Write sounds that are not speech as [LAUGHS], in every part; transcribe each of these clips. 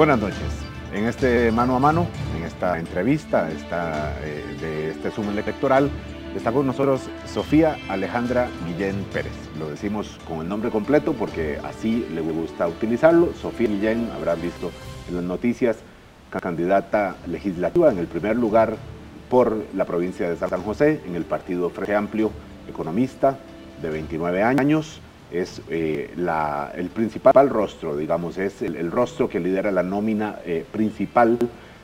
Buenas noches. En este mano a mano, en esta entrevista esta, eh, de este Zoom electoral, está con nosotros Sofía Alejandra Guillén Pérez. Lo decimos con el nombre completo porque así le gusta utilizarlo. Sofía Guillén, habrán visto en las noticias, candidata legislativa en el primer lugar por la provincia de San José, en el partido Frente Amplio, economista de 29 años es eh, el principal rostro, digamos, es el, rostro que lidera la nómina eh, principal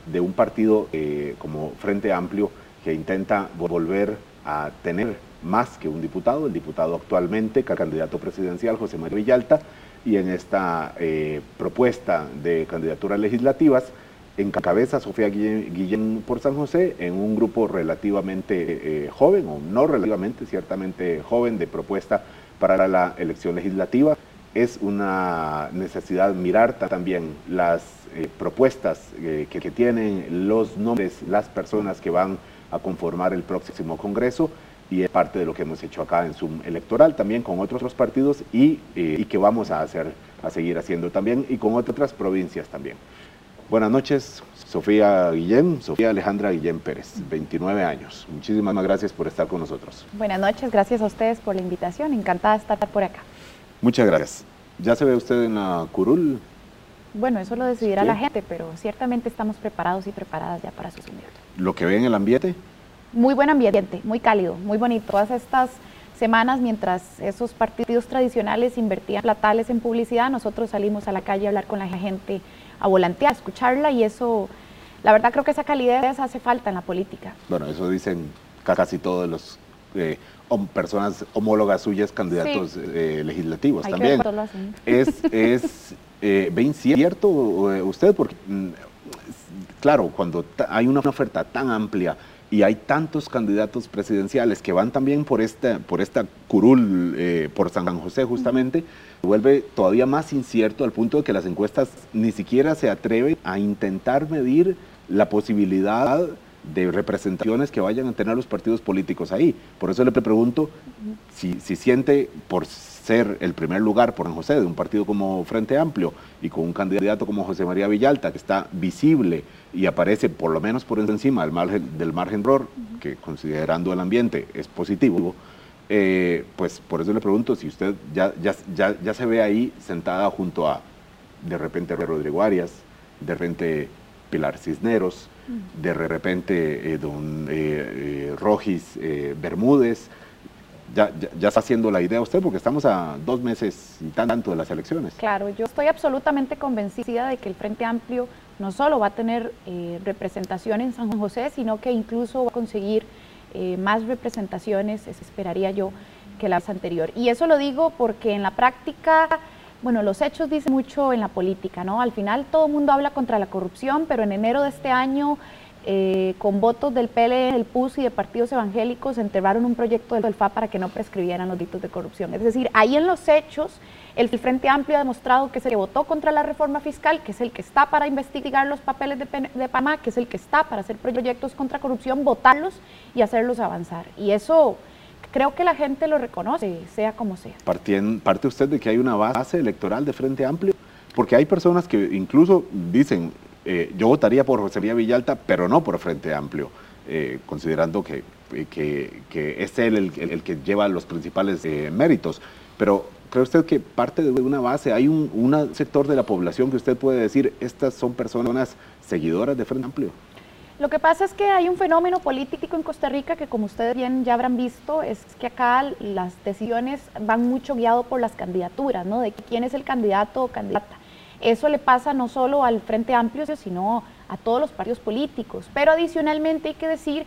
de un partido eh, como Frente Amplio que intenta volver a tener más que un diputado, el diputado actualmente, candidato presidencial José María Villalta, y en esta propuesta de candidaturas legislativas encabeza Sofía Guillén, por San José en un grupo relativamente joven, o no relativamente, ciertamente joven, de propuesta para la elección legislativa. Es una necesidad mirar también las eh, propuestas eh, que, tienen los nombres, las personas que van a conformar el próximo Congreso y es parte de lo que hemos hecho acá en Zoom electoral también con otros partidos y, eh, y que vamos a hacer, a seguir haciendo también y con otras provincias también. Buenas noches, Sofía Guillén, Sofía Alejandra Guillén Pérez, 29 años. Muchísimas gracias por estar con nosotros. Buenas noches, gracias a ustedes por la invitación, encantada de estar por acá. Muchas gracias. ¿Ya se ve usted en la curul? Bueno, eso lo decidirá la gente, pero ciertamente estamos preparados y preparadas ya para su ¿Lo que ve en el ambiente? Muy buen ambiente, muy cálido, muy bonito. Todas estas semanas, mientras esos partidos tradicionales invertían platales en publicidad, nosotros salimos a la calle a hablar con la gente a volantear, a escucharla y eso, la verdad creo que esa calidez hace falta en la política. Bueno, eso dicen casi todos los eh, personas homólogas suyas, candidatos eh, legislativos también. es, es eh, bien cierto usted, porque mm, claro, cuando hay una oferta tan amplia y hay tantos candidatos presidenciales que van también por esta, por esta curul, por San José justamente, vuelve todavía más incierto al punto de que las encuestas ni siquiera se atreven a intentar medir la posibilidad de representaciones que vayan a tener los partidos políticos ahí. Por eso le pregunto si, si, siente, por ser el primer lugar por San José de un partido como Frente Amplio y con un candidato como José María Villalta, que está visible y aparece por lo menos por encima del margen, del margen de error, que considerando el ambiente es positivo, eh, pues por eso le pregunto si usted ya, ya, ya, ya, se ve ahí sentada junto a de repente Rodrigo Arias, de repente Pilar Cisneros, de repente eh, don eh, Rogis Bermúdez. Ya, ya, está haciendo la idea usted porque estamos a dos meses y tanto de las elecciones. Claro, yo estoy absolutamente convencida de que el Frente Amplio no solo va a tener representación en San José, sino que incluso va a conseguir eh, más representaciones, esperaría yo, que la vez anterior. Y eso lo digo porque en la práctica, bueno, los hechos dicen mucho en la política, ¿no? Al final todo el mundo habla contra la corrupción, pero en enero de este año, eh, con votos del PL, del PUS y de partidos evangélicos, enterraron un proyecto del FA para que no prescribieran los delitos de corrupción. Es decir, ahí en los hechos el Frente Amplio ha demostrado que es el votó contra la reforma fiscal, que es el que está para investigar los papeles de Panamá, que es el que está para hacer proyectos contra corrupción, votarlos y hacerlos avanzar. Y eso creo que la gente lo reconoce, sea como sea. ¿Parte usted de que hay una base electoral de Frente Amplio? Porque hay personas que incluso dicen, eh, yo votaría por José María Villalta, pero no por Frente Amplio, eh, considerando que, que, es él el, que lleva los principales eh, méritos. Pero ¿Cree usted que parte de una base, hay un sector de la población que usted puede decir, estas son personas seguidoras de Frente Amplio? Lo que pasa es que hay un fenómeno político en Costa Rica que como ustedes bien ya habrán visto, es que acá las decisiones van mucho guiado por las candidaturas, ¿no? De quién es el candidato o candidata. Eso le pasa no solo al Frente Amplio, sino a todos los partidos políticos. Pero adicionalmente hay que decir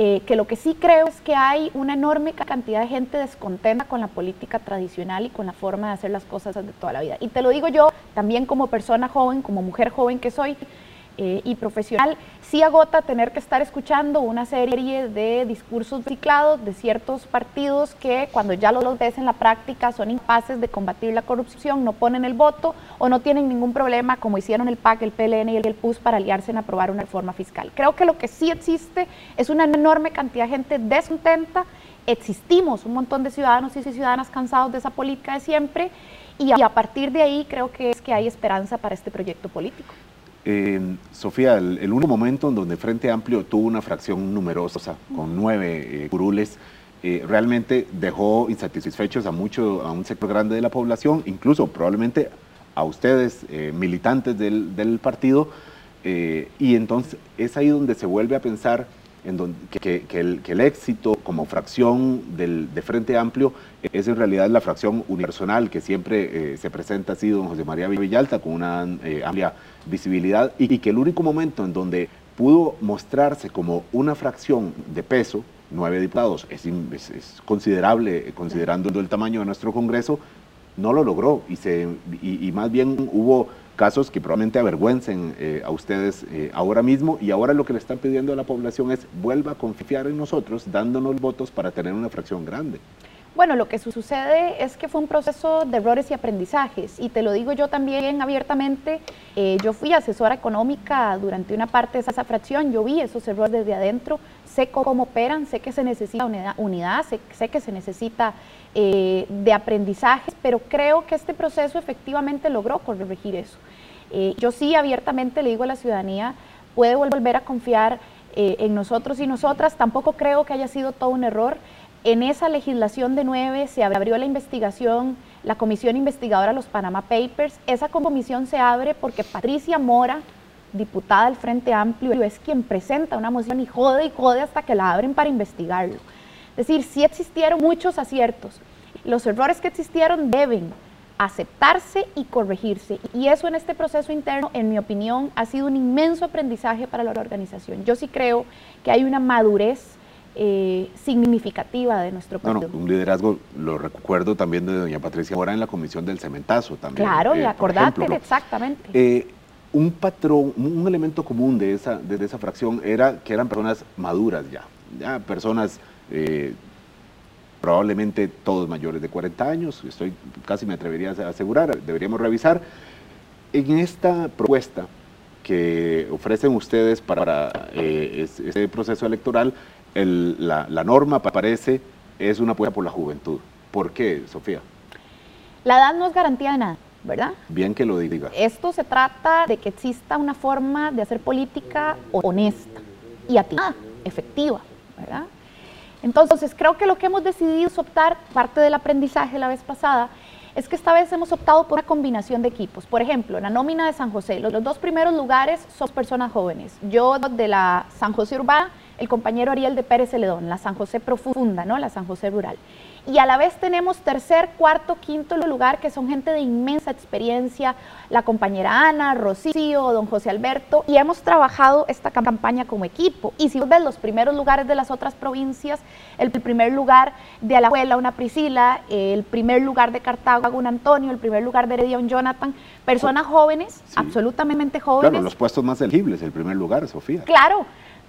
eh, que lo que sí creo es que hay una enorme cantidad de gente descontenta con la política tradicional y con la forma de hacer las cosas de toda la vida. Y te lo digo yo también como persona joven, como mujer joven que soy, eh, y profesional, sí agota tener que estar escuchando una serie de discursos ciclados de ciertos partidos que cuando ya los ves en la práctica son incapaces de combatir la corrupción, no ponen el voto o no tienen ningún problema como hicieron el PAC, el PLN y el PUS para aliarse en aprobar una reforma fiscal. Creo que lo que sí existe es una enorme cantidad de gente descontenta, existimos un montón de ciudadanos y ciudadanas cansados de esa política de siempre y a partir de ahí creo que es que hay esperanza para este proyecto político. Eh, Sofía, el, único momento en donde Frente Amplio tuvo una fracción numerosa, con nueve eh, curules, eh, realmente dejó insatisfechos a, mucho, a un sector grande de la población, incluso probablemente a ustedes, militantes del, del partido, y entonces es ahí donde se vuelve a pensar en que, el, éxito como fracción del, de Frente Amplio es en realidad la fracción unipersonal que siempre eh, se presenta así don José María Villalta con una eh, amplia visibilidad y, que el único momento en donde pudo mostrarse como una fracción de peso, nueve diputados, es, considerable considerando el tamaño de nuestro Congreso, no lo logró y, se, y más bien hubo casos que probablemente avergüencen eh, a ustedes eh, ahora mismo y ahora lo que le están pidiendo a la población es vuelva a confiar en nosotros dándonos votos para tener una fracción grande. Bueno, lo que sucede es que fue un proceso de errores y aprendizajes y te lo digo yo también abiertamente, eh, yo fui asesora económica durante una parte de esa fracción, yo vi esos errores desde adentro, sé cómo operan, sé que se necesita unidad, sé, que se necesita eh, de aprendizajes, pero creo que este proceso efectivamente logró corregir eso. Eh, yo sí abiertamente le digo a la ciudadanía, puede volver a confiar en nosotros y nosotras, tampoco creo que haya sido todo un error. En esa legislación de nueve se abrió la investigación, la comisión investigadora los Panama Papers. Esa comisión se abre porque Patricia Mora, diputada del Frente Amplio, es quien presenta una moción y jode y jode hasta que la abren para investigarlo. Es decir, sí existieron muchos aciertos. Los errores que existieron deben aceptarse y corregirse. Y eso en este proceso interno, en mi opinión, ha sido un inmenso aprendizaje para la organización. Yo sí creo que hay una madurez eh, significativa de nuestro partido. un liderazgo, lo recuerdo también de doña Patricia Mora en la comisión del cementazo también. Claro, y eh, acordate, exactamente. Eh, un patrón, un elemento común de esa, de, esa fracción era que eran personas maduras ya, ya personas probablemente todos mayores de 40 años, estoy casi me atrevería a asegurar, deberíamos revisar. En esta propuesta que ofrecen ustedes para, este proceso electoral, la, norma parece es una apuesta por la juventud. ¿Por qué, Sofía? La edad no es garantía de nada, ¿verdad? Bien que lo diga. Esto se trata de que exista una forma de hacer política honesta y atinada, efectiva, ¿verdad? Entonces, creo que lo que hemos decidido es optar, parte del aprendizaje la vez pasada, es que esta vez hemos optado por una combinación de equipos. Por ejemplo, en la nómina de San José, los, los dos primeros lugares son personas jóvenes. Yo de la San José Urbana el compañero Ariel de Pérez Celedón, la San José Profunda, ¿no? la San José Rural. Y a la vez tenemos tercer, cuarto, quinto lugar, que son gente de inmensa experiencia, la compañera Ana, Rocío, don José Alberto, y hemos trabajado esta campaña como equipo. Y si ves los primeros lugares de las otras provincias, el primer lugar de Alajuela, una Priscila, el primer lugar de Cartago, un Antonio, el primer lugar de Heredia, un Jonathan, personas jóvenes, absolutamente jóvenes. Claro, los puestos más elegibles, el primer lugar, Sofía. Claro,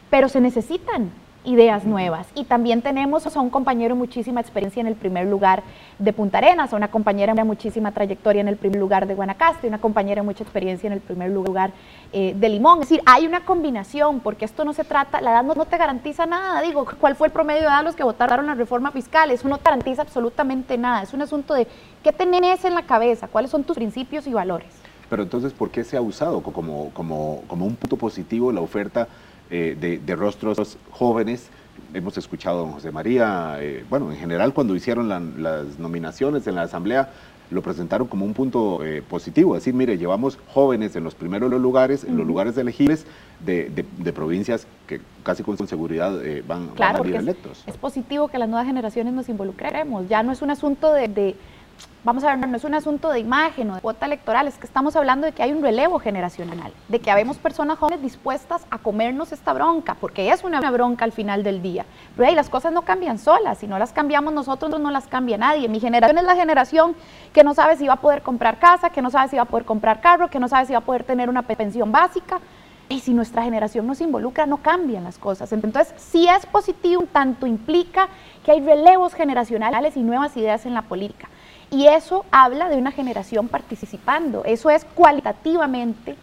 pero se necesitan ideas nuevas. Y también tenemos a un compañero muchísima experiencia en el primer lugar de Punta Arenas, a una compañera muchísima trayectoria en el primer lugar de Guanacaste, una compañera de mucha experiencia en el primer lugar eh, de Limón. Es decir, hay una combinación, porque esto no se trata, la edad no, te garantiza nada. Digo, ¿cuál fue el promedio de edad los que votaron la reforma fiscal? Eso no te garantiza absolutamente nada. Es un asunto de qué tenés en la cabeza, cuáles son tus principios y valores. Pero entonces, ¿por qué se ha usado como, como, como un punto positivo la oferta? Eh, de, rostros jóvenes. Hemos escuchado a don José María, eh, bueno, en general cuando hicieron las nominaciones en la Asamblea, lo presentaron como un punto eh, positivo, decir, mire, llevamos jóvenes en los primeros lugares, en los lugares elegibles de, provincias que casi con seguridad van, a salir electos. Es, positivo que las nuevas generaciones nos involucremos, ya no es un asunto de vamos a ver, no es un asunto de imagen o de cuota electoral, es que estamos hablando de que hay un relevo generacional, de que habemos personas jóvenes dispuestas a comernos esta bronca, porque es una bronca al final del día. Pero las cosas no cambian solas, si no las cambiamos nosotros, no las cambia nadie. Mi generación es la generación que no sabe si va a poder comprar casa, que no sabe si va a poder comprar carro, que no sabe si va a poder tener una pensión básica. Y si nuestra generación nos involucra, no cambian las cosas. Entonces, si es positivo, tanto implica que hay relevos generacionales y nuevas ideas en la política. Y eso habla de una generación participando, eso es cualitativamente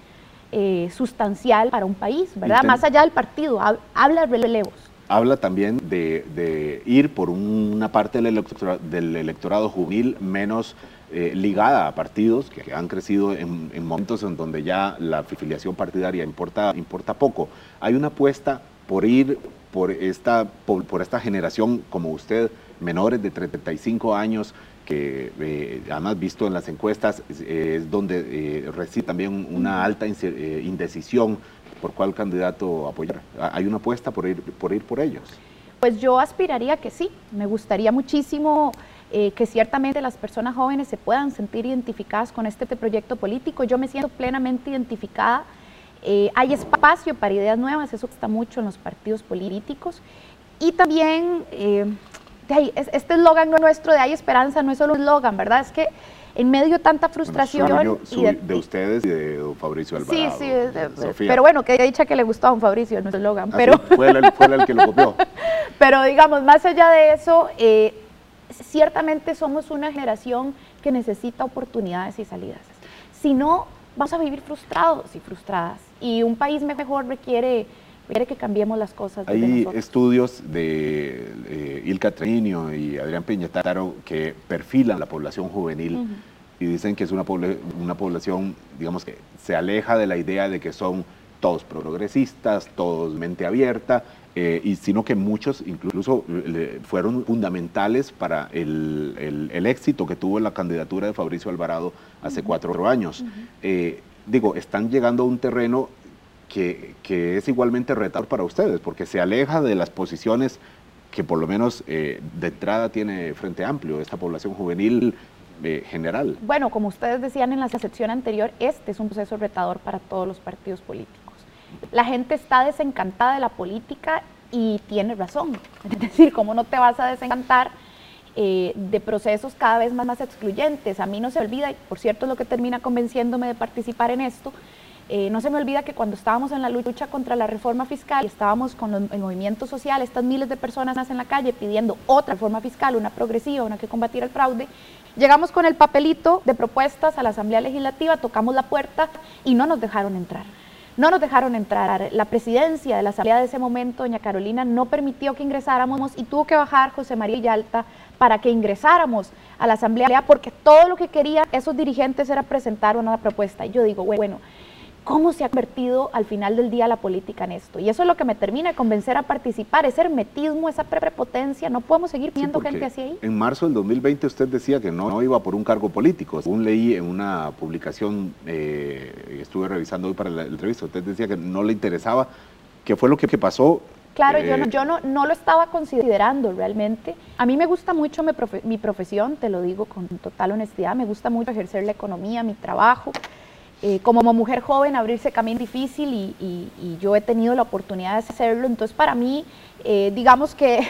eh, sustancial para un país, ¿verdad? Más allá del partido, habla de relevos. habla también de, ir por una parte del electorado, del electorado juvenil menos eh, ligada a partidos que han crecido en, momentos en donde ya la afiliación partidaria importa, importa poco. Hay una apuesta por ir por esta, por, esta generación como usted, menores de 35 años, que eh, además visto en las encuestas es donde eh, reside también una alta indecisión por cuál candidato apoyar. ¿Hay una apuesta por ir por, ir por ellos? Pues yo aspiraría que sí, me gustaría muchísimo eh, que ciertamente las personas jóvenes se puedan sentir identificadas con este proyecto político. Yo me siento plenamente identificada. Eh, hay espacio para ideas nuevas, eso está mucho en los partidos políticos. Y también, eh, este eslogan nuestro de hay esperanza no es solo un eslogan, ¿verdad? Es que en medio de tanta frustración. de, ustedes y de don Fabricio Alvarado. Sí, sí, pero bueno, que dicha que le gustó a don Fabricio nuestro eslogan. Ah, pero fue, el, el, que lo copió. [LAUGHS] pero digamos, más allá de eso, eh, ciertamente somos una generación que necesita oportunidades y salidas. Si no, vamos a vivir frustrados y frustradas. Y un país mejor requiere quiere que cambiemos las cosas. Hay estudios de eh, Ilka y Adrián Peñataro que perfilan la población juvenil y dicen que es una, una población, digamos, que se aleja de la idea de que son todos progresistas, todos mente abierta, eh, y sino que muchos incluso fueron fundamentales para el, el, éxito que tuvo la candidatura de Fabricio Alvarado hace cuatro años. Eh, digo, están llegando a un terreno que, es igualmente retador para ustedes, porque se aleja de las posiciones que por lo menos eh, de entrada tiene Frente Amplio, esta población juvenil eh, general. Bueno, como ustedes decían en la sección anterior, este es un proceso retador para todos los partidos políticos. La gente está desencantada de la política y tiene razón. [LAUGHS] Es decir, ¿cómo no te vas a desencantar eh, de procesos cada vez más, más excluyentes? A mí no se olvida, y por cierto es lo que termina convenciéndome de participar en esto, eh, no se me olvida que cuando estábamos en la lucha contra la reforma fiscal y estábamos con el movimiento social, estas miles de personas en la calle pidiendo otra reforma fiscal, una progresiva, una que combatir el fraude, llegamos con el papelito de propuestas a la Asamblea Legislativa, tocamos la puerta y no nos dejaron entrar. No nos dejaron entrar. La presidencia de la Asamblea de ese momento, doña Carolina, no permitió que ingresáramos y tuvo que bajar José María Yalta para que ingresáramos a la Asamblea porque todo lo que querían esos dirigentes era presentar una propuesta. Y yo digo, bueno, cómo se ha convertido al final del día la política en esto. Y eso es lo que me termina de convencer a participar, ese hermetismo, esa prepotencia. No podemos seguir viendo gente así ahí. En marzo del 2020 usted decía que no, iba por un cargo político. Según leí en una publicación, eh, estuve revisando hoy para la entrevista, usted decía que no le interesaba. ¿Qué fue lo que, pasó? Claro, yo, no, eh, yo no, no, lo estaba considerando realmente. A mí me gusta mucho mi, mi profesión, te lo digo con total honestidad, me gusta mucho ejercer la economía, mi trabajo. Eh, como mujer joven abrirse camino difícil y, yo he tenido la oportunidad de hacerlo, entonces para mí, eh, digamos que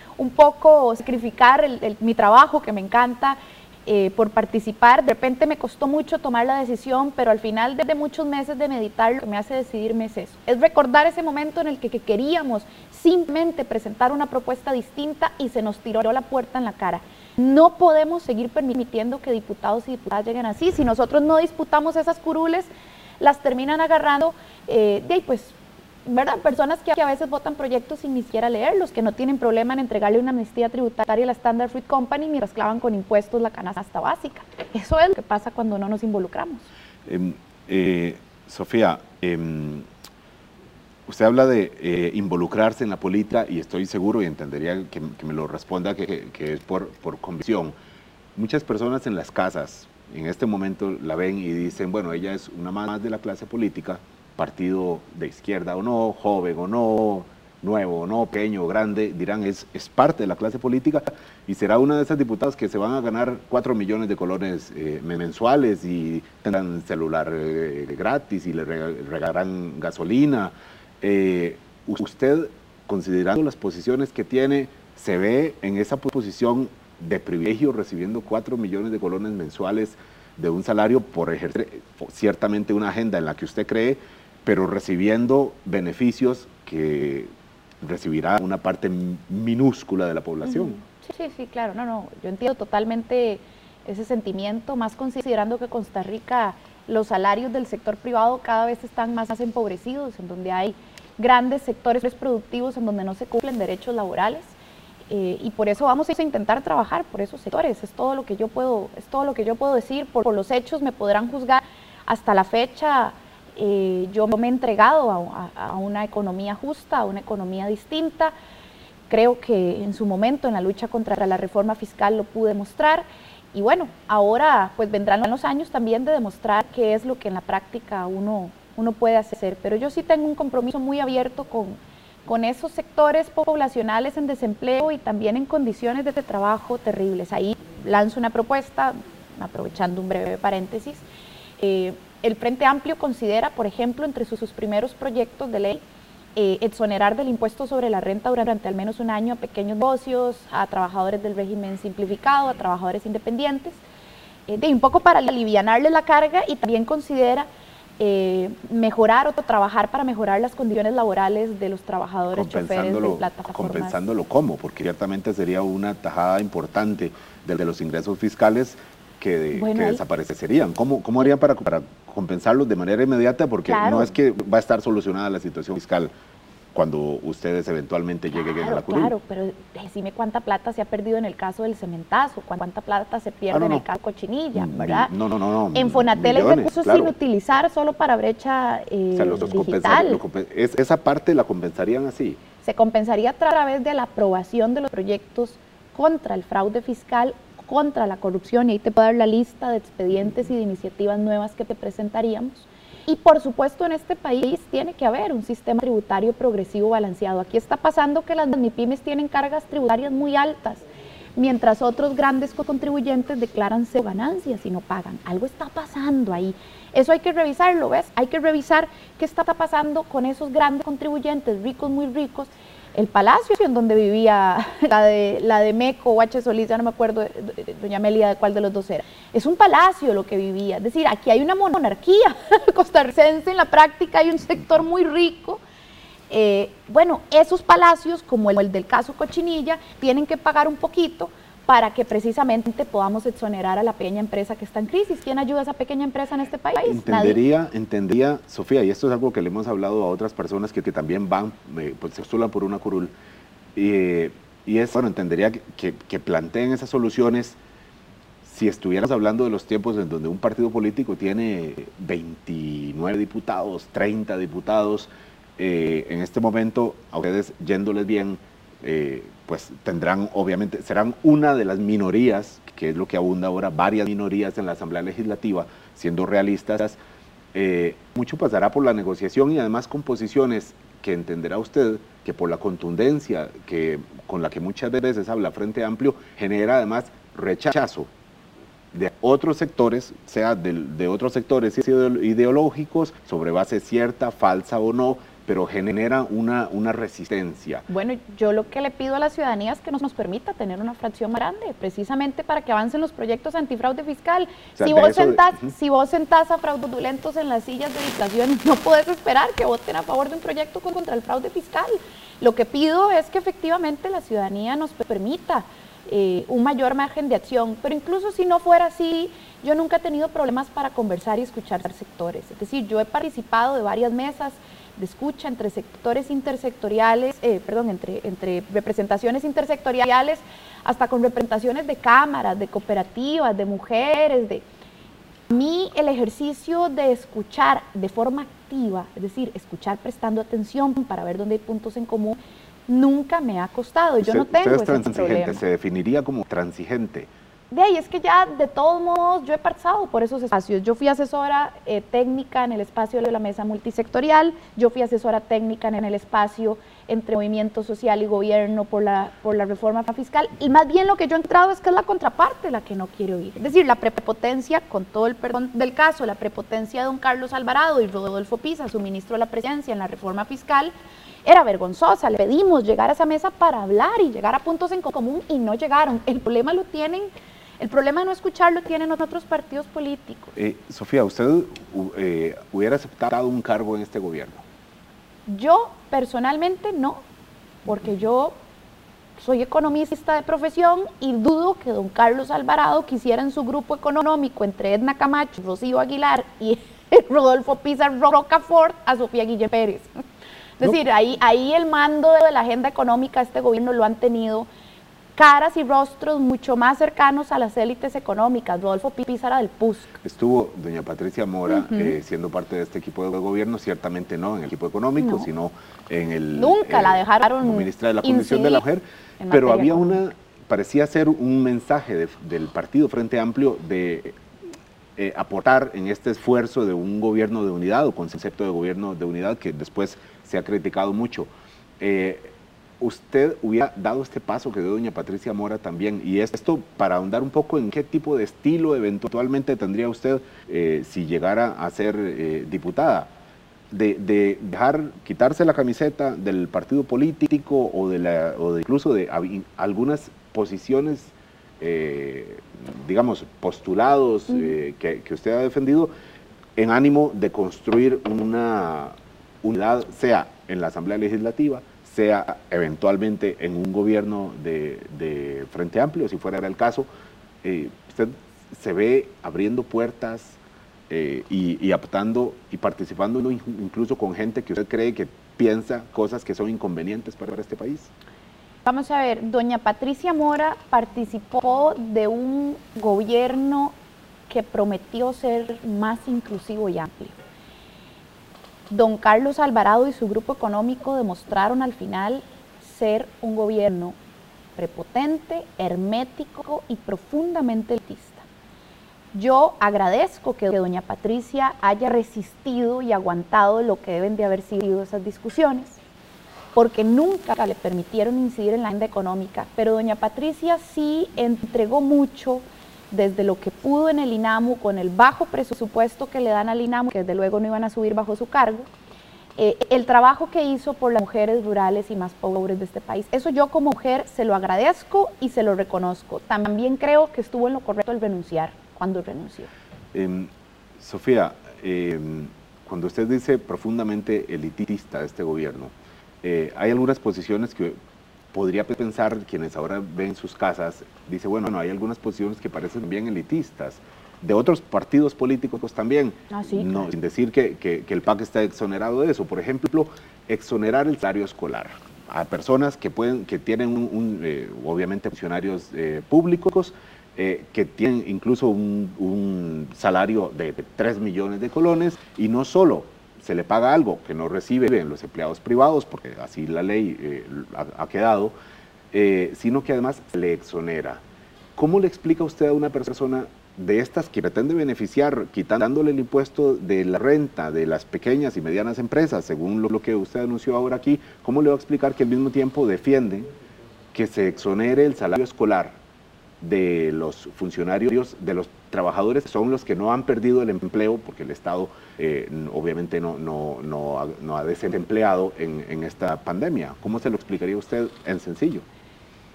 [LAUGHS] un poco sacrificar mi trabajo que me encanta eh, por participar, de repente me costó mucho tomar la decisión, pero al final de muchos meses de meditar lo que me hace decidirme es eso, es recordar ese momento en el que queríamos simplemente presentar una propuesta distinta y se nos tiró la puerta en la cara. No podemos seguir permitiendo que diputados y diputadas lleguen así. Si nosotros no disputamos esas curules, las terminan agarrando eh, pues, ¿verdad? Personas que, a veces votan proyectos sin ni siquiera leerlos, que no tienen problema en entregarle una amnistía tributaria a la Standard Fruit Company mientras clavan con impuestos la canasta básica. Eso es lo que pasa cuando no nos involucramos. Em, eh, Sofía, em, Usted habla de eh, involucrarse en la política y estoy seguro y entendería que, me lo responda que, es por, por, convicción. Muchas personas en las casas en este momento la ven y dicen, bueno, ella es una más de la clase política, partido de izquierda o no, joven o no, nuevo o no, pequeño o grande, dirán, es, es parte de la clase política y será una de esas diputadas que se van a ganar 4 millones de colones eh, mensuales y tendrán celular eh, gratis y le regalarán gasolina eh, usted, considerando las posiciones que tiene, se ve en esa posición de privilegio recibiendo 4 millones de colones mensuales de un salario por ejercer ciertamente una agenda en la que usted cree, pero recibiendo beneficios que recibirá una parte minúscula de la población. Sí, sí, sí, claro, no, no, yo entiendo totalmente ese sentimiento, más considerando que Costa Rica los salarios del sector privado cada vez están más empobrecidos, en donde hay grandes sectores productivos en donde no se cumplen derechos laborales. Eh, y por eso vamos a intentar trabajar por esos sectores. Es todo lo que yo puedo, es todo lo que yo puedo decir. Por, los hechos me podrán juzgar. Hasta la fecha eh, yo me he entregado a, una economía justa, a una economía distinta. Creo que en su momento en la lucha contra la reforma fiscal lo pude mostrar. Y bueno, ahora pues vendrán los años también de demostrar qué es lo que en la práctica uno, uno puede hacer. Pero yo sí tengo un compromiso muy abierto con, con esos sectores poblacionales en desempleo y también en condiciones de trabajo terribles. Ahí lanzo una propuesta, aprovechando un breve paréntesis. Eh, el Frente Amplio considera, por ejemplo, entre sus, primeros proyectos de ley, eh, exonerar del impuesto sobre la renta durante al menos un año a pequeños negocios, a trabajadores del régimen simplificado, a trabajadores independientes, eh, de un poco para alivianarles la carga y también considera eh, mejorar o trabajar para mejorar las condiciones laborales de los trabajadores choferes de plataformas. Compensándolo cómo, porque ciertamente sería una tajada importante de, los ingresos fiscales que, desaparecerían. ¿Cómo, ¿Cómo harían para, para compensarlos de manera inmediata? Porque no es que va a estar solucionada la situación fiscal cuando ustedes eventualmente lleguen a la curul. Claro, pero decime cuánta plata se ha perdido en el caso del cementazo, cuánta plata se pierde ah, en el caso Cochinilla, mm, ¿verdad? No, no, no. En Fonatel hay recursos sin utilizar solo para brecha eh, digital. esa parte la compensarían así. Se compensaría a través de la aprobación de los proyectos contra el fraude fiscal, contra la corrupción, y ahí te puedo dar la lista de expedientes y de iniciativas nuevas que te presentaríamos y por supuesto en este país tiene que haber un sistema tributario progresivo balanceado. Aquí está pasando que las MIPIMES tienen cargas tributarias muy altas, mientras otros grandes contribuyentes declaran cero ganancias y no pagan. Algo está pasando ahí. Eso hay que revisarlo, ¿ves? Hay que revisar qué está pasando con esos grandes contribuyentes, ricos, muy ricos, el palacio en donde vivía [LAUGHS] la de, la de Meco H. Solís, ya no me acuerdo, doña Amelia, de cuál de los dos era. Es un palacio lo que vivía. Es decir, aquí hay una monarquía [LAUGHS] costarricense, en la práctica hay un sector muy rico. Eh, bueno, esos palacios, como el del caso Cochinilla, tienen que pagar un poquito para que precisamente podamos exonerar a la pequeña empresa que está en crisis. ¿Quién ayuda a esa pequeña empresa en este país? Entendería, entendería, Sofía, y esto es algo que le hemos hablado a otras personas que, también van, eh, pues postulan por una curul, y es, bueno, entendería que, que, planteen esas soluciones si estuviéramos hablando de los tiempos en donde un partido político tiene 29 diputados, 30 diputados, eh, en este momento, a ustedes yéndoles bien, eh, pues tendrán, obviamente, serán una de las minorías, que es lo que abunda ahora, varias minorías en la Asamblea Legislativa, siendo realistas. Eh, mucho pasará por la negociación y además con posiciones que entenderá usted que por la contundencia que, con la que muchas veces habla Frente Amplio, genera además rechazo de otros sectores, sea de, de otros sectores ideológicos, sobre base cierta, falsa o no, pero genera una, una resistencia. Bueno, yo lo que le pido a la ciudadanía es que nos, nos permita tener una fracción más grande, precisamente para que avancen los proyectos antifraude fiscal. si, vos sentás, si vos sentás a fraudulentos en las sillas de dictación, [LAUGHS] no puedes esperar que voten a favor de un proyecto contra el fraude fiscal. Lo que pido es que efectivamente la ciudadanía nos permita eh, un mayor margen de acción, pero incluso si no fuera así, yo nunca he tenido problemas para conversar y escuchar sectores. Es decir, yo he participado de varias mesas de escucha entre sectores intersectoriales, eh, perdón, entre, entre representaciones intersectoriales, hasta con representaciones de cámaras, de cooperativas, de mujeres, de... A mí el ejercicio de escuchar de forma activa, es decir, escuchar prestando atención para ver dónde hay puntos en común, nunca me ha costado. Yo no tengo ese problema. Se definiría como transigente de ahí es que ya de todos modos yo he pasado por esos espacios. Yo fui asesora eh, técnica en el espacio de la mesa multisectorial, yo fui asesora técnica en el espacio entre movimiento social y gobierno por la, por la reforma fiscal y más bien lo que yo he entrado es que es la contraparte la que no quiere oír. Es decir, la prepotencia, con todo el perdón del caso, la prepotencia de don Carlos Alvarado y Rodolfo Pisa, su ministro de la presidencia en la reforma fiscal, era vergonzosa. Le pedimos llegar a esa mesa para hablar y llegar a puntos en común y no llegaron. El problema lo tienen el problema de no escucharlo tienen otros partidos políticos. Eh, Sofía, ¿usted eh, hubiera aceptado un cargo en este gobierno? Yo personalmente no, porque yo soy economista de profesión y dudo que don Carlos Alvarado quisiera en su grupo económico entre Edna Camacho, Rocío Aguilar y [LAUGHS] Rodolfo Pizarro Rocafort a Sofía Guille Pérez. Es decir, ahí, ahí el mando de la agenda económica de este gobierno lo han tenido caras y rostros mucho más cercanos a las élites económicas. Rodolfo Pizarra del PUSC. Estuvo doña Patricia Mora eh, siendo parte de este equipo de gobierno, ciertamente no en el equipo económico, sino en el... Nunca la eh, dejaron Como ministra de la Comisión de la Mujer, pero había una, parecía ser un mensaje del Partido Frente Amplio de eh, aportar en este esfuerzo de un gobierno de unidad o concepto de gobierno de unidad que después se ha criticado mucho usted hubiera dado este paso que dio doña Patricia Mora también. Y esto para ahondar un poco en qué tipo de estilo eventualmente tendría usted eh, si llegara a ser eh, diputada. De, dejar, quitarse la camiseta del partido político o de, la, o de incluso de algunas posiciones, eh, digamos, postulados que, que usted ha defendido en ánimo de construir una unidad, sea en la Asamblea Legislativa, sea eventualmente en un gobierno de, Frente Amplio, si fuera el caso, eh, usted se ve abriendo puertas eh, y, y y participando incluso con gente que usted cree que piensa cosas que son inconvenientes para este país? Vamos a ver, doña Patricia Mora participó de un gobierno que prometió ser más inclusivo y amplio Don Carlos Alvarado y su grupo económico demostraron al final ser un gobierno prepotente, hermético y profundamente elitista. Yo agradezco que doña Patricia haya resistido y aguantado lo que deben de haber sido esas discusiones, porque nunca le permitieron incidir en la agenda económica, pero doña Patricia sí entregó mucho desde lo que pudo en el INAMU, con el bajo presupuesto que le dan al INAMU, que desde luego no iban a subir bajo su cargo, eh, el trabajo que hizo por las mujeres rurales y más pobres de este país. Eso yo como mujer se lo agradezco y se lo reconozco. También creo que estuvo en lo correcto el renunciar cuando renunció. Em, Sofía, em, cuando usted dice profundamente elitista de este gobierno, eh, hay algunas posiciones que podría pensar quienes ahora ven sus casas, dice, bueno, no, hay algunas posiciones que parecen bien elitistas, de otros partidos políticos también, ah, no, sin decir que, el PAC está exonerado de eso. Por ejemplo, exonerar el salario escolar a personas que, pueden, que tienen, un, eh, obviamente, funcionarios eh, públicos, eh, que tienen incluso un, un salario de 3 millones de colones, y no solo se le paga algo que no reciben los empleados privados, porque así la ley eh, ha, quedado, eh, sino que además se le exonera. ¿Cómo le explica usted a una persona de estas que pretende beneficiar, quitándole el impuesto de la renta de las pequeñas y medianas empresas, según lo, que usted anunció ahora aquí, ¿cómo le va a explicar que al mismo tiempo defiende que se exonere el salario escolar de los funcionarios, de los trabajadores, son los que no han perdido el empleo, porque el Estado eh, obviamente no, no, no, ha, desempleado en, en, esta pandemia. ¿Cómo se lo explicaría usted en sencillo?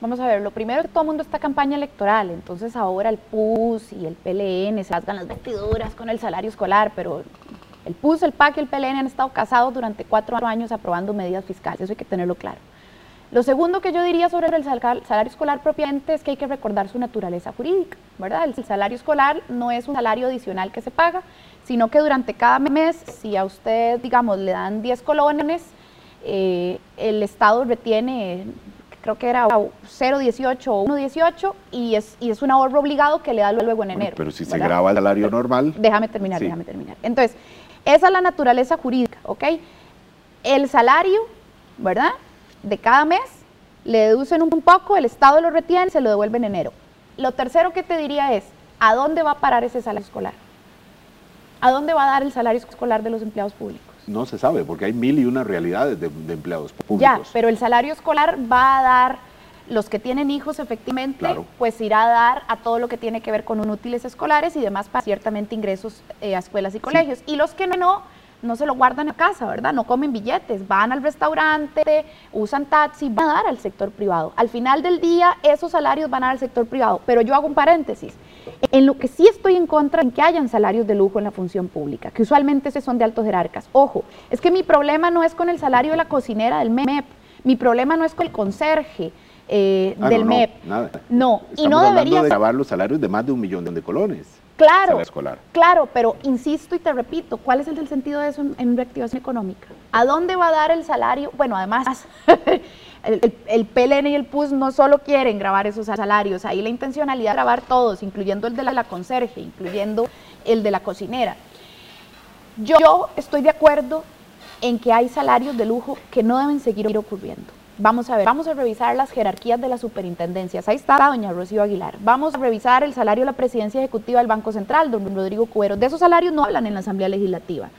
Vamos a ver, lo primero que todo el mundo está campaña electoral, entonces ahora el PUS y el PLN se rasgan las vestiduras con el salario escolar, pero el PUS, el PAC y el PLN han estado casados durante cuatro años aprobando medidas fiscales, eso hay que tenerlo claro. Lo segundo que yo diría sobre el salario escolar propiamente es que hay que recordar su naturaleza jurídica, ¿verdad? El salario escolar no es un salario adicional que se paga, sino que durante cada mes, si a usted, digamos, le dan 10 colones, eh, el Estado retiene, creo que era 0,18 o 1,18 y es, y es un ahorro obligado que le da luego en enero. Pero si se graba el salario normal. Déjame terminar, déjame terminar. Entonces, esa es la naturaleza jurídica, ¿ok? El salario, ¿verdad? De cada mes, le deducen un poco, el Estado lo retiene, se lo devuelve en enero. Lo tercero que te diría es, ¿a dónde va a parar ese salario escolar? ¿A dónde va a dar el salario escolar de los empleados públicos? No se sabe, porque hay mil y una realidades de, empleados públicos. Ya, pero el salario escolar va a dar, los que tienen hijos efectivamente, pues irá a dar a todo lo que tiene que ver con útiles escolares y demás para ciertamente ingresos eh, a escuelas y colegios. Y los que no, no se lo guardan en casa, ¿verdad? No comen billetes, van al restaurante, usan taxi, van a dar al sector privado. Al final del día, esos salarios van a dar al sector privado. Pero yo hago un paréntesis. En lo que sí estoy en contra en que hayan salarios de lujo en la función pública, que usualmente se son de altos jerarcas. Ojo, es que mi problema no es con el salario de la cocinera del MEP, mi problema no es con el conserje, eh, Ah, del no, MEP. No, nada. No, y no debería de grabar los salarios de más de un millón de colones. Claro, escolar. claro, pero insisto y te repito, ¿cuál es el sentido de eso en, en reactivación económica? ¿A dónde va a dar el salario? Bueno, además, [LAUGHS] el, el- el PLN y el PUS no solo quieren grabar esos salarios, ahí la intencionalidad es grabar todos, incluyendo el de la, la conserje, incluyendo el de la cocinera. Yo, yo estoy de acuerdo en que hay salarios de lujo que no deben seguir ocurriendo. Vamos a ver, vamos a revisar las jerarquías de las superintendencias. Ahí está doña Rocío Aguilar. Vamos a revisar el salario de la presidencia ejecutiva del Banco Central, don Rodrigo Cuero. De esos salarios no hablan en la Asamblea Legislativa.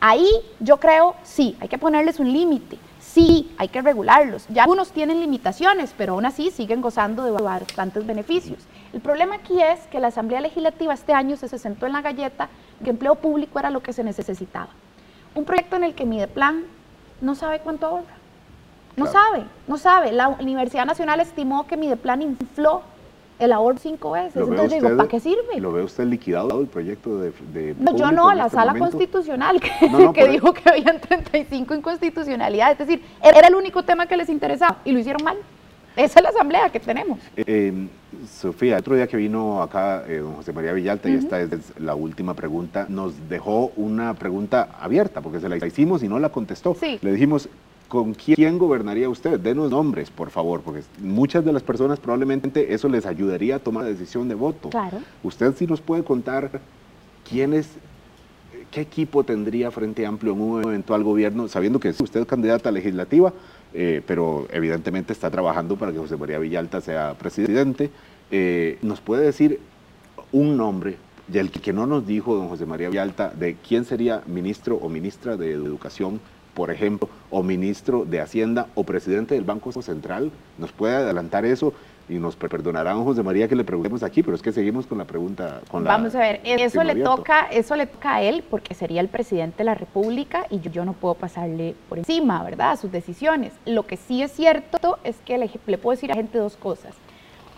Ahí yo creo, sí, hay que ponerles un límite. Sí, hay que regularlos. Ya algunos tienen limitaciones, pero aún así siguen gozando de bastantes beneficios. El problema aquí es que la Asamblea Legislativa este año se sentó en la galleta que empleo público era lo que se necesitaba. Un proyecto en el que Mideplan no sabe cuánto ahorra. No Claro. sabe, no sabe. La Universidad Nacional estimó que Mideplan infló el ahorro cinco veces. ¿Lo ve Entonces digo, ¿para qué sirve? ¿Lo ve usted liquidado el proyecto de, de No, yo no, la este sala momento? constitucional que, No, no, [LAUGHS] que dijo que habían 35 inconstitucionalidades. Es decir, era el único tema que les interesaba y lo hicieron mal. Esa es la asamblea que tenemos. Eh, Sofía, otro día que vino acá eh, don José María Villalta, y esta es la última pregunta, nos dejó una pregunta abierta, porque se la hicimos y no la contestó. Sí. Le dijimos, ¿con quién gobernaría usted? Denos nombres, por favor, porque muchas de las personas probablemente eso les ayudaría a tomar la decisión de voto. Claro. ¿Usted sí nos puede contar quién es, qué equipo tendría Frente Amplio en un eventual gobierno, sabiendo que usted es candidata legislativa, eh, pero evidentemente está trabajando para que José María Villalta sea presidente? Eh, ¿Nos puede decir un nombre, y el que no nos dijo don José María Villalta, de quién sería ministro o ministra de Educación, por ejemplo, o ministro de Hacienda o presidente del Banco Central? ¿Nos puede adelantar eso? Y nos perdonará don José María que le preguntemos aquí, pero es que seguimos con la pregunta. Con la- Vamos a ver, eso le toca, eso le toca a él porque sería el presidente de la República y yo, yo no puedo pasarle por encima, ¿verdad? A sus decisiones. Lo que sí es cierto es que le, le puedo decir a la gente dos cosas.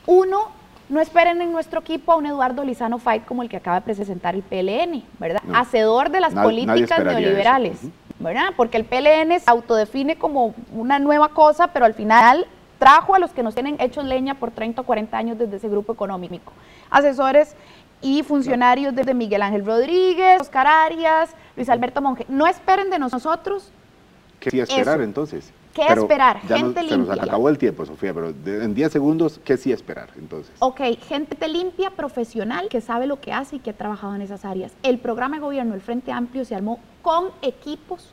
Uno, no esperen en nuestro equipo a un Eduardo Lizano Fight como el que acaba de presentar el PLN, ¿verdad? No. Hacedor de las nadie políticas neoliberales. ¿Verdad? Porque el PLN se autodefine como una nueva cosa, pero al final trajo a los que nos tienen hechos leña por 30 o 40 años desde ese grupo económico. Asesores y funcionarios desde Miguel Ángel Rodríguez, Oscar Arias, Luis Alberto Monge. No esperen de nosotros ¿Qué sí esperar Eso. entonces? ¿Qué Pero esperar? Gente nos, se nos limpia. acabó el tiempo, Sofía, pero de- en 10 segundos, ¿qué sí esperar entonces? Ok, gente limpia, profesional, que sabe lo que hace y que ha trabajado en esas áreas. El programa de gobierno, el Frente Amplio, se armó con equipos.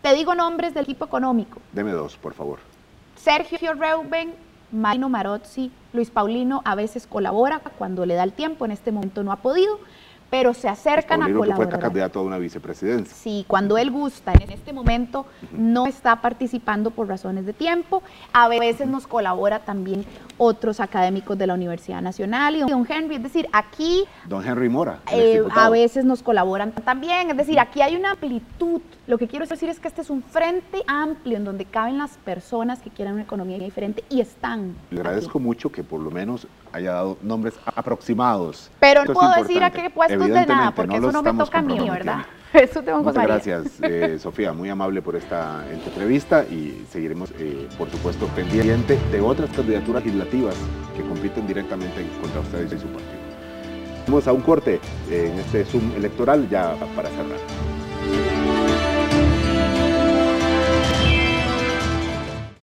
Te digo nombres del equipo económico. Deme dos, por favor. Sergio Reuben, Marino Marozzi, Luis Paulino a veces colabora cuando le da el tiempo, en este momento no ha podido, pero se acercan a Paulino, que fue colaborar. candidato a una vicepresidencia. Sí, cuando él gusta, en este momento no está participando por razones de tiempo. A veces nos colabora también otros académicos de la Universidad Nacional y don Henry. Es decir, aquí Don Henry Mora. eh, a veces nos colaboran también. Es decir, aquí hay una amplitud. Lo que quiero decir es que este es un frente amplio en donde caben las personas que quieran una economía diferente y están. Le aquí. agradezco mucho que por lo menos haya dado nombres aproximados. Pero Esto no puedo decir a qué puestos de nada, porque eso no me toca a mí. ¿verdad? [LAUGHS] Eso tengo Muchas gracias, eh, [LAUGHS] Sofía, muy amable por esta entrevista y seguiremos, eh, por supuesto, pendiente de otras candidaturas legislativas que compiten directamente contra ustedes y su partido. Vamos a un corte eh, en este Zoom electoral ya para cerrar.